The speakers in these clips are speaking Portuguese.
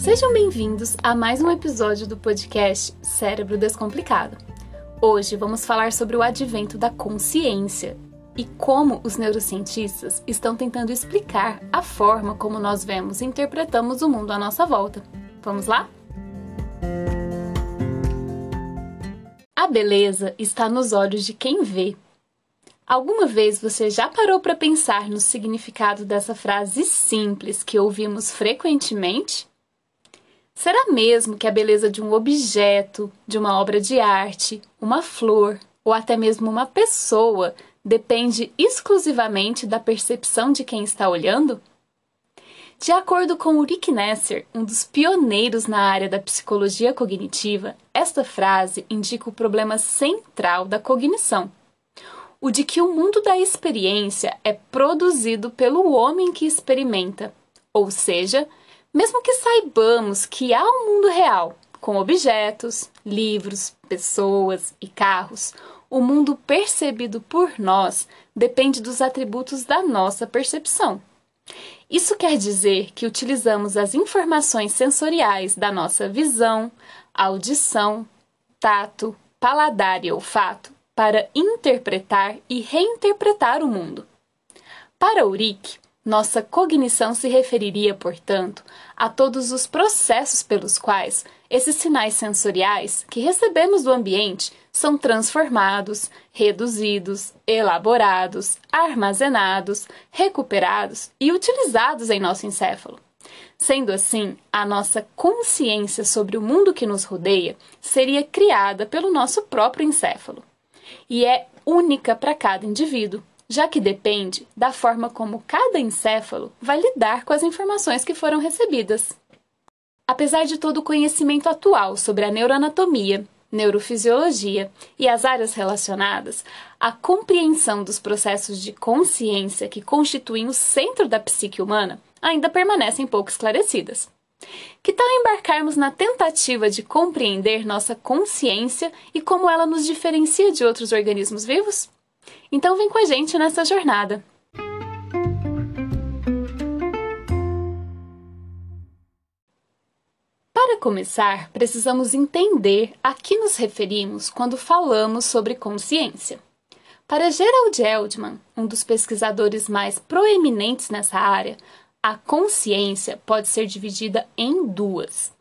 Sejam bem-vindos a mais um episódio do podcast Cérebro Descomplicado. Hoje vamos falar sobre o advento da consciência e como os neurocientistas estão tentando explicar a forma como nós vemos e interpretamos o mundo à nossa volta. Vamos lá? A beleza está nos olhos de quem vê. Alguma vez você já parou para pensar no significado dessa frase simples que ouvimos frequentemente? Será mesmo que a beleza de um objeto, de uma obra de arte, uma flor ou até mesmo uma pessoa depende exclusivamente da percepção de quem está olhando? De acordo com Ulrich Nesser, um dos pioneiros na área da psicologia cognitiva, esta frase indica o problema central da cognição, o de que o mundo da experiência é produzido pelo homem que experimenta, ou seja, mesmo que saibamos que há um mundo real, com objetos, livros, pessoas e carros, o mundo percebido por nós depende dos atributos da nossa percepção. Isso quer dizer que utilizamos as informações sensoriais da nossa visão, audição, tato, paladar e olfato para interpretar e reinterpretar o mundo. Para Ulrich, nossa cognição se referiria, portanto, a todos os processos pelos quais esses sinais sensoriais que recebemos do ambiente são transformados, reduzidos, elaborados, armazenados, recuperados e utilizados em nosso encéfalo. Sendo assim, a nossa consciência sobre o mundo que nos rodeia seria criada pelo nosso próprio encéfalo e é única para cada indivíduo já que depende da forma como cada encéfalo vai lidar com as informações que foram recebidas. Apesar de todo o conhecimento atual sobre a neuroanatomia, neurofisiologia e as áreas relacionadas, a compreensão dos processos de consciência que constituem o centro da psique humana ainda permanecem pouco esclarecidas. Que tal embarcarmos na tentativa de compreender nossa consciência e como ela nos diferencia de outros organismos vivos? Então vem com a gente nessa jornada. Para começar, precisamos entender a que nos referimos quando falamos sobre consciência. Para Gerald Eldman, um dos pesquisadores mais proeminentes nessa área, a consciência pode ser dividida em duas: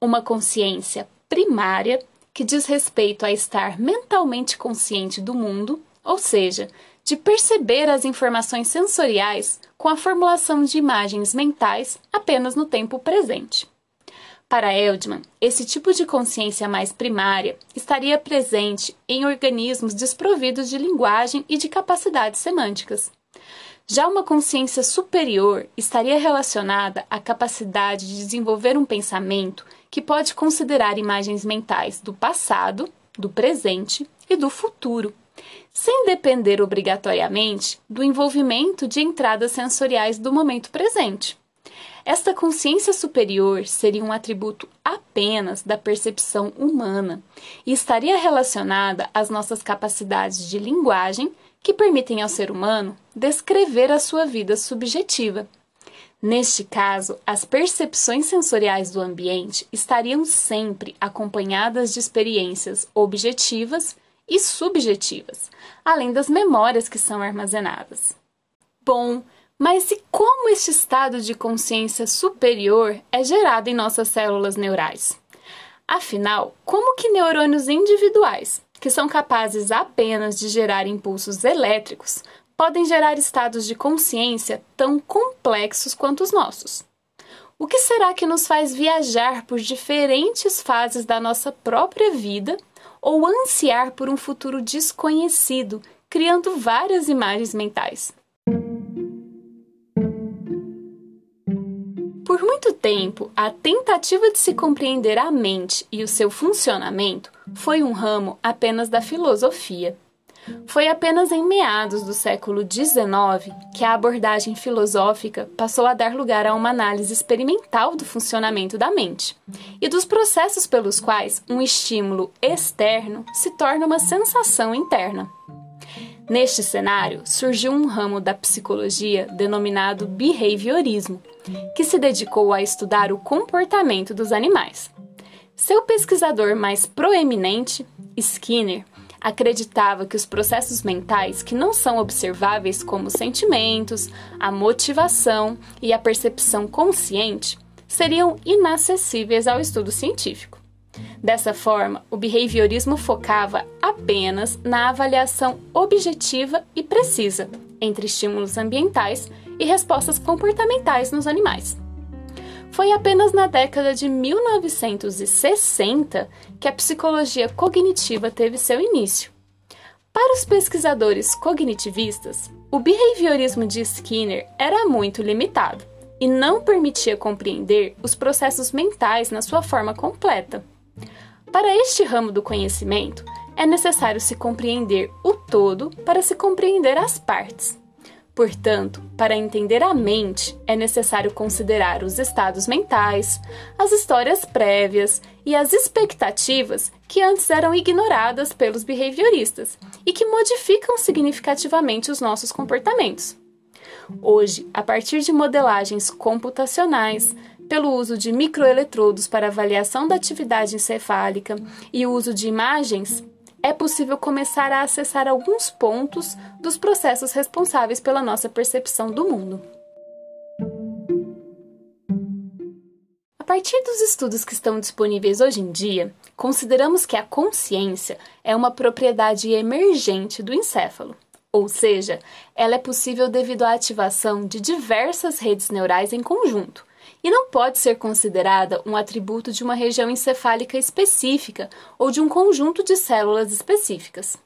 uma consciência primária, que diz respeito a estar mentalmente consciente do mundo, ou seja, de perceber as informações sensoriais com a formulação de imagens mentais apenas no tempo presente. Para Eldman, esse tipo de consciência mais primária estaria presente em organismos desprovidos de linguagem e de capacidades semânticas. Já uma consciência superior estaria relacionada à capacidade de desenvolver um pensamento que pode considerar imagens mentais do passado, do presente e do futuro, sem depender obrigatoriamente do envolvimento de entradas sensoriais do momento presente. Esta consciência superior seria um atributo apenas da percepção humana e estaria relacionada às nossas capacidades de linguagem que permitem ao ser humano descrever a sua vida subjetiva. Neste caso, as percepções sensoriais do ambiente estariam sempre acompanhadas de experiências objetivas e subjetivas, além das memórias que são armazenadas. Bom, mas e como este estado de consciência superior é gerado em nossas células neurais? Afinal, como que neurônios individuais, que são capazes apenas de gerar impulsos elétricos, podem gerar estados de consciência tão complexos quanto os nossos? O que será que nos faz viajar por diferentes fases da nossa própria vida ou ansiar por um futuro desconhecido, criando várias imagens mentais. Por muito tempo, a tentativa de se compreender a mente e o seu funcionamento foi um ramo apenas da filosofia. Foi apenas em meados do século XIX que a abordagem filosófica passou a dar lugar a uma análise experimental do funcionamento da mente e dos processos pelos quais um estímulo externo se torna uma sensação interna. Neste cenário, surgiu um ramo da psicologia denominado behaviorismo, que se dedicou a estudar o comportamento dos animais. Seu pesquisador mais proeminente, Skinner, acreditava que os processos mentais que não são observáveis como os sentimentos, a motivação e a percepção consciente seriam inacessíveis ao estudo científico. Dessa forma, o behaviorismo focava apenas na avaliação objetiva e precisa entre estímulos ambientais e respostas comportamentais nos animais. Foi apenas na década de 1960 que a psicologia cognitiva teve seu início. Para os pesquisadores cognitivistas, o behaviorismo de Skinner era muito limitado e não permitia compreender os processos mentais na sua forma completa. Para este ramo do conhecimento, é necessário se compreender o todo para se compreender as partes. Portanto, para entender a mente, é necessário considerar os estados mentais, as histórias prévias e as expectativas que antes eram ignoradas pelos behavioristas e que modificam significativamente os nossos comportamentos. Hoje, a partir de modelagens computacionais, pelo uso de microeletrodos para avaliação da atividade encefálica e o uso de imagens é possível começar a acessar alguns pontos dos processos responsáveis pela nossa percepção do mundo. A partir dos estudos que estão disponíveis hoje em dia, consideramos que a consciência é uma propriedade emergente do encéfalo, ou seja, ela é possível devido à ativação de diversas redes neurais em conjunto, e não pode ser considerada um atributo de uma região encefálica específica ou de um conjunto de células específicas.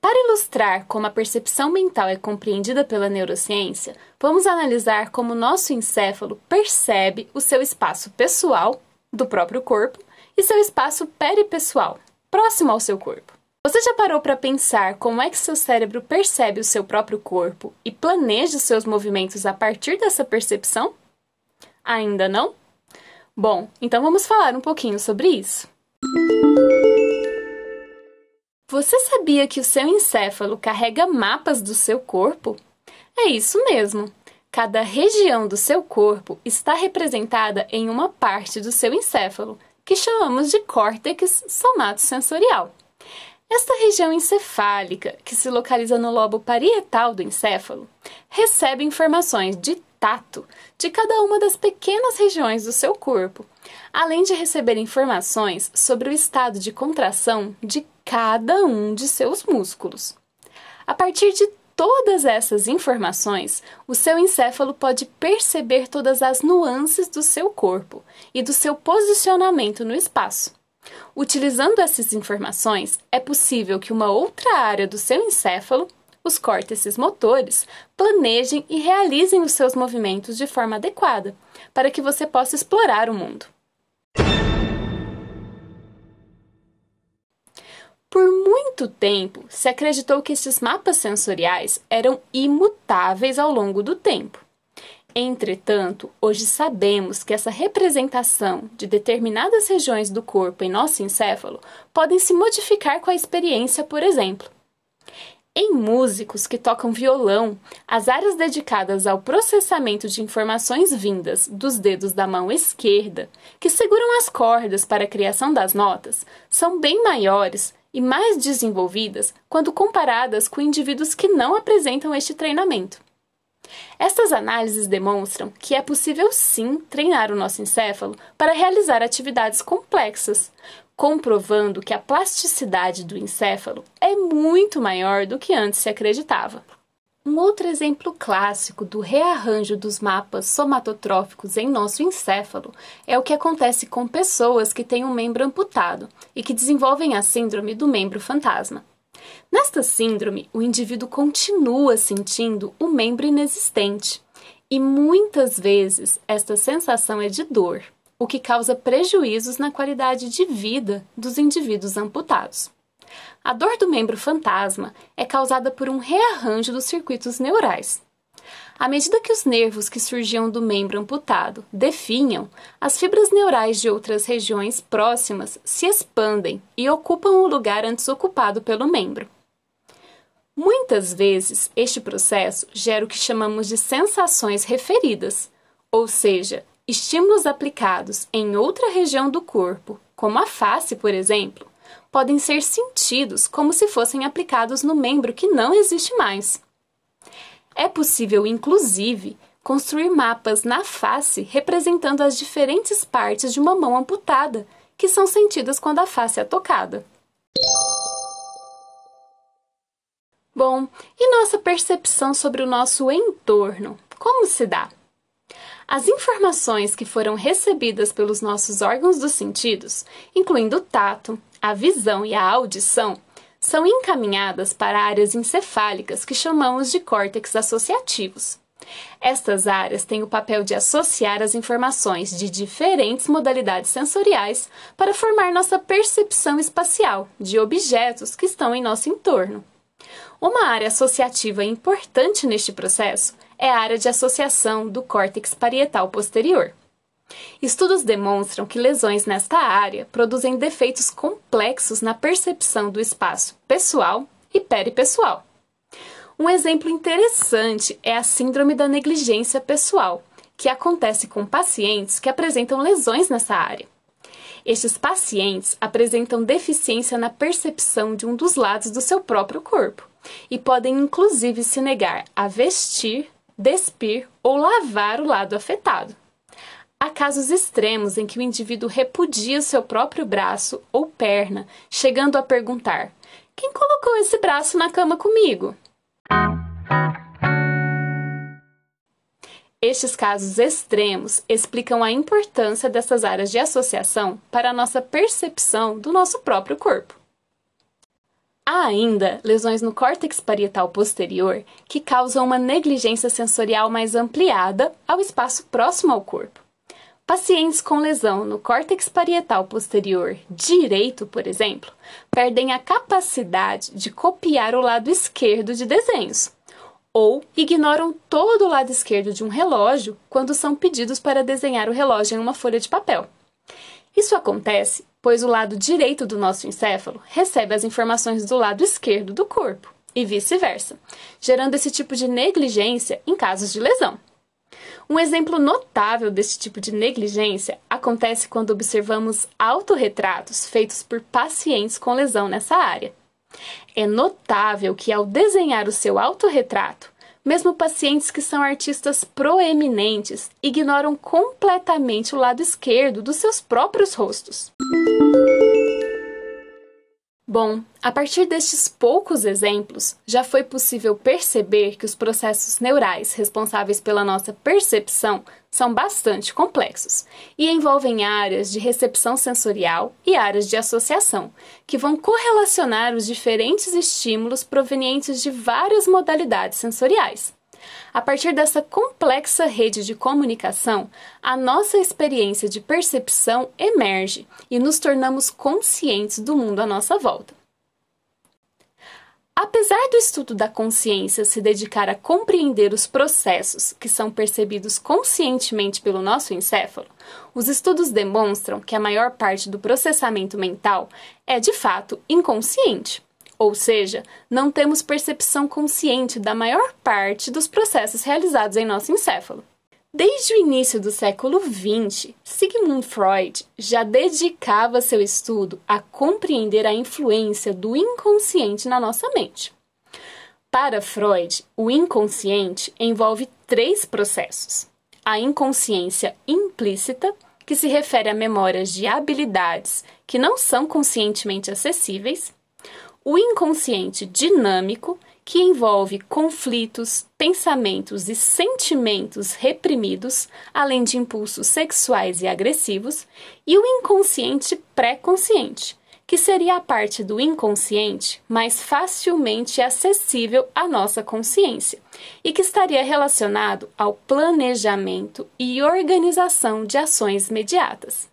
Para ilustrar como a percepção mental é compreendida pela neurociência, vamos analisar como nosso encéfalo percebe o seu espaço pessoal, do próprio corpo, e seu espaço peripessoal, próximo ao seu corpo. Você já parou para pensar como é que seu cérebro percebe o seu próprio corpo e planeja seus movimentos a partir dessa percepção? Ainda não? Bom, então vamos falar um pouquinho sobre isso. Você sabia que o seu encéfalo carrega mapas do seu corpo? É isso mesmo. Cada região do seu corpo está representada em uma parte do seu encéfalo, que chamamos de córtex somatosensorial. Esta região encefálica, que se localiza no lobo parietal do encéfalo, recebe informações de tato de cada uma das pequenas regiões do seu corpo, além de receber informações sobre o estado de contração de cada um de seus músculos. A partir de todas essas informações, o seu encéfalo pode perceber todas as nuances do seu corpo e do seu posicionamento no espaço. Utilizando essas informações, é possível que uma outra área do seu encéfalo os córtices motores planejem e realizem os seus movimentos de forma adequada, para que você possa explorar o mundo. Por muito tempo, se acreditou que esses mapas sensoriais eram imutáveis ao longo do tempo. Entretanto, hoje sabemos que essa representação de determinadas regiões do corpo em nosso encéfalo podem se modificar com a experiência, por exemplo. Em músicos que tocam violão, as áreas dedicadas ao processamento de informações vindas dos dedos da mão esquerda, que seguram as cordas para a criação das notas, são bem maiores e mais desenvolvidas quando comparadas com indivíduos que não apresentam este treinamento. Estas análises demonstram que é possível sim treinar o nosso encéfalo para realizar atividades complexas, comprovando que a plasticidade do encéfalo é muito maior do que antes se acreditava. Um outro exemplo clássico do rearranjo dos mapas somatotróficos em nosso encéfalo é o que acontece com pessoas que têm um membro amputado e que desenvolvem a síndrome do membro fantasma. Nesta síndrome, o indivíduo continua sentindo o membro inexistente e muitas vezes esta sensação é de dor o que causa prejuízos na qualidade de vida dos indivíduos amputados. A dor do membro fantasma é causada por um rearranjo dos circuitos neurais. À medida que os nervos que surgiam do membro amputado definham, as fibras neurais de outras regiões próximas se expandem e ocupam o lugar antes ocupado pelo membro. Muitas vezes, este processo gera o que chamamos de sensações referidas, ou seja, estímulos aplicados em outra região do corpo, como a face, por exemplo, podem ser sentidos como se fossem aplicados no membro que não existe mais. É possível, inclusive, construir mapas na face representando as diferentes partes de uma mão amputada, que são sentidas quando a face é tocada. Bom, e nossa percepção sobre o nosso entorno? Como se dá? As informações que foram recebidas pelos nossos órgãos dos sentidos, incluindo o tato, a visão e a audição, são encaminhadas para áreas encefálicas que chamamos de córtex associativos. Estas áreas têm o papel de associar as informações de diferentes modalidades sensoriais para formar nossa percepção espacial de objetos que estão em nosso entorno. Uma área associativa importante neste processo é a área de associação do córtex parietal posterior. Estudos demonstram que lesões nesta área produzem defeitos complexos na percepção do espaço pessoal e peripessoal. Um exemplo interessante é a síndrome da negligência pessoal, que acontece com pacientes que apresentam lesões nessa área. Estes pacientes apresentam deficiência na percepção de um dos lados do seu próprio corpo e podem inclusive se negar a vestir, despir ou lavar o lado afetado. Há casos extremos em que o indivíduo repudia seu próprio braço ou perna, chegando a perguntar: Quem colocou esse braço na cama comigo? Estes casos extremos explicam a importância dessas áreas de associação para a nossa percepção do nosso próprio corpo. Há ainda lesões no córtex parietal posterior que causam uma negligência sensorial mais ampliada ao espaço próximo ao corpo. Pacientes com lesão no córtex parietal posterior direito, por exemplo, perdem a capacidade de copiar o lado esquerdo de desenhos, ou ignoram todo o lado esquerdo de um relógio quando são pedidos para desenhar o relógio em uma folha de papel. Isso acontece pois o lado direito do nosso encéfalo recebe as informações do lado esquerdo do corpo, e vice-versa, gerando esse tipo de negligência em casos de lesão. Um exemplo notável desse tipo de negligência acontece quando observamos autorretratos feitos por pacientes com lesão nessa área. É notável que, ao desenhar o seu autorretrato, mesmo pacientes que são artistas proeminentes ignoram completamente o lado esquerdo dos seus próprios rostos. Bom, a partir destes poucos exemplos, já foi possível perceber que os processos neurais responsáveis pela nossa percepção são bastante complexos e envolvem áreas de recepção sensorial e áreas de associação, que vão correlacionar os diferentes estímulos provenientes de várias modalidades sensoriais. A partir dessa complexa rede de comunicação, a nossa experiência de percepção emerge e nos tornamos conscientes do mundo à nossa volta. Apesar do estudo da consciência se dedicar a compreender os processos que são percebidos conscientemente pelo nosso encéfalo, os estudos demonstram que a maior parte do processamento mental é de fato inconsciente. Ou seja, não temos percepção consciente da maior parte dos processos realizados em nosso encéfalo. Desde o início do século XX, Sigmund Freud já dedicava seu estudo a compreender a influência do inconsciente na nossa mente. Para Freud, o inconsciente envolve três processos: a inconsciência implícita, que se refere a memórias de habilidades que não são conscientemente acessíveis, o inconsciente dinâmico, que envolve conflitos, pensamentos e sentimentos reprimidos, além de impulsos sexuais e agressivos, e o inconsciente pré-consciente, que seria a parte do inconsciente mais facilmente acessível à nossa consciência e que estaria relacionado ao planejamento e organização de ações imediatas.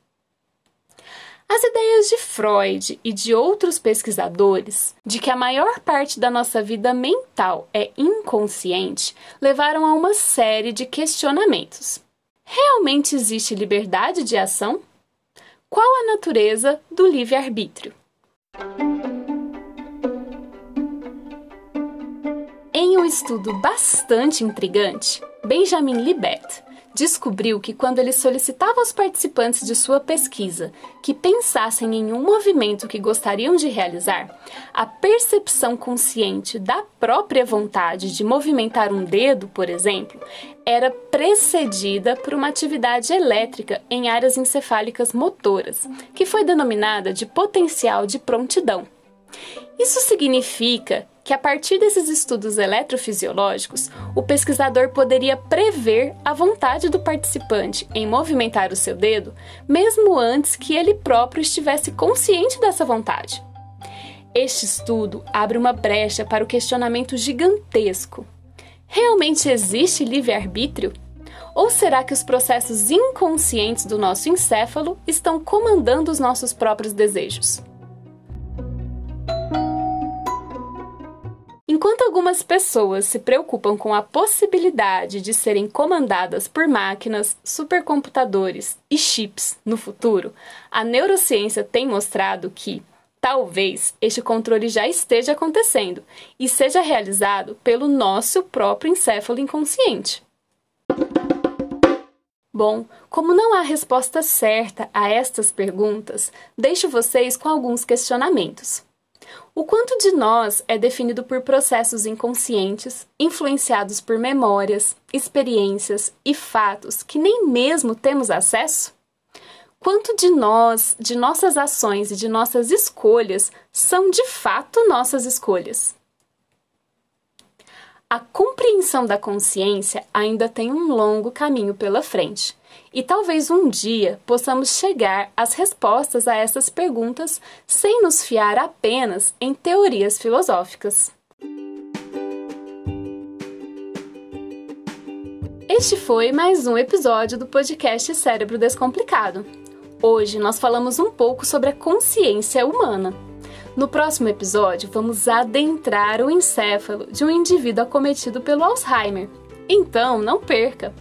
As ideias de Freud e de outros pesquisadores de que a maior parte da nossa vida mental é inconsciente levaram a uma série de questionamentos. Realmente existe liberdade de ação? Qual a natureza do livre-arbítrio? estudo bastante intrigante, Benjamin Libet descobriu que quando ele solicitava aos participantes de sua pesquisa que pensassem em um movimento que gostariam de realizar, a percepção consciente da própria vontade de movimentar um dedo, por exemplo, era precedida por uma atividade elétrica em áreas encefálicas motoras, que foi denominada de potencial de prontidão. Isso significa que a partir desses estudos eletrofisiológicos, o pesquisador poderia prever a vontade do participante em movimentar o seu dedo, mesmo antes que ele próprio estivesse consciente dessa vontade. Este estudo abre uma brecha para o questionamento gigantesco: realmente existe livre-arbítrio? Ou será que os processos inconscientes do nosso encéfalo estão comandando os nossos próprios desejos? Algumas pessoas se preocupam com a possibilidade de serem comandadas por máquinas, supercomputadores e chips no futuro, a neurociência tem mostrado que, talvez, este controle já esteja acontecendo e seja realizado pelo nosso próprio encéfalo inconsciente. Bom, como não há resposta certa a estas perguntas, deixo vocês com alguns questionamentos. O quanto de nós é definido por processos inconscientes, influenciados por memórias, experiências e fatos que nem mesmo temos acesso? Quanto de nós, de nossas ações e de nossas escolhas são de fato nossas escolhas? A compreensão da consciência ainda tem um longo caminho pela frente, e talvez um dia possamos chegar às respostas a essas perguntas sem nos fiar apenas em teorias filosóficas. Este foi mais um episódio do podcast Cérebro Descomplicado. Hoje nós falamos um pouco sobre a consciência humana. No próximo episódio, vamos adentrar o encéfalo de um indivíduo acometido pelo Alzheimer. Então, não perca!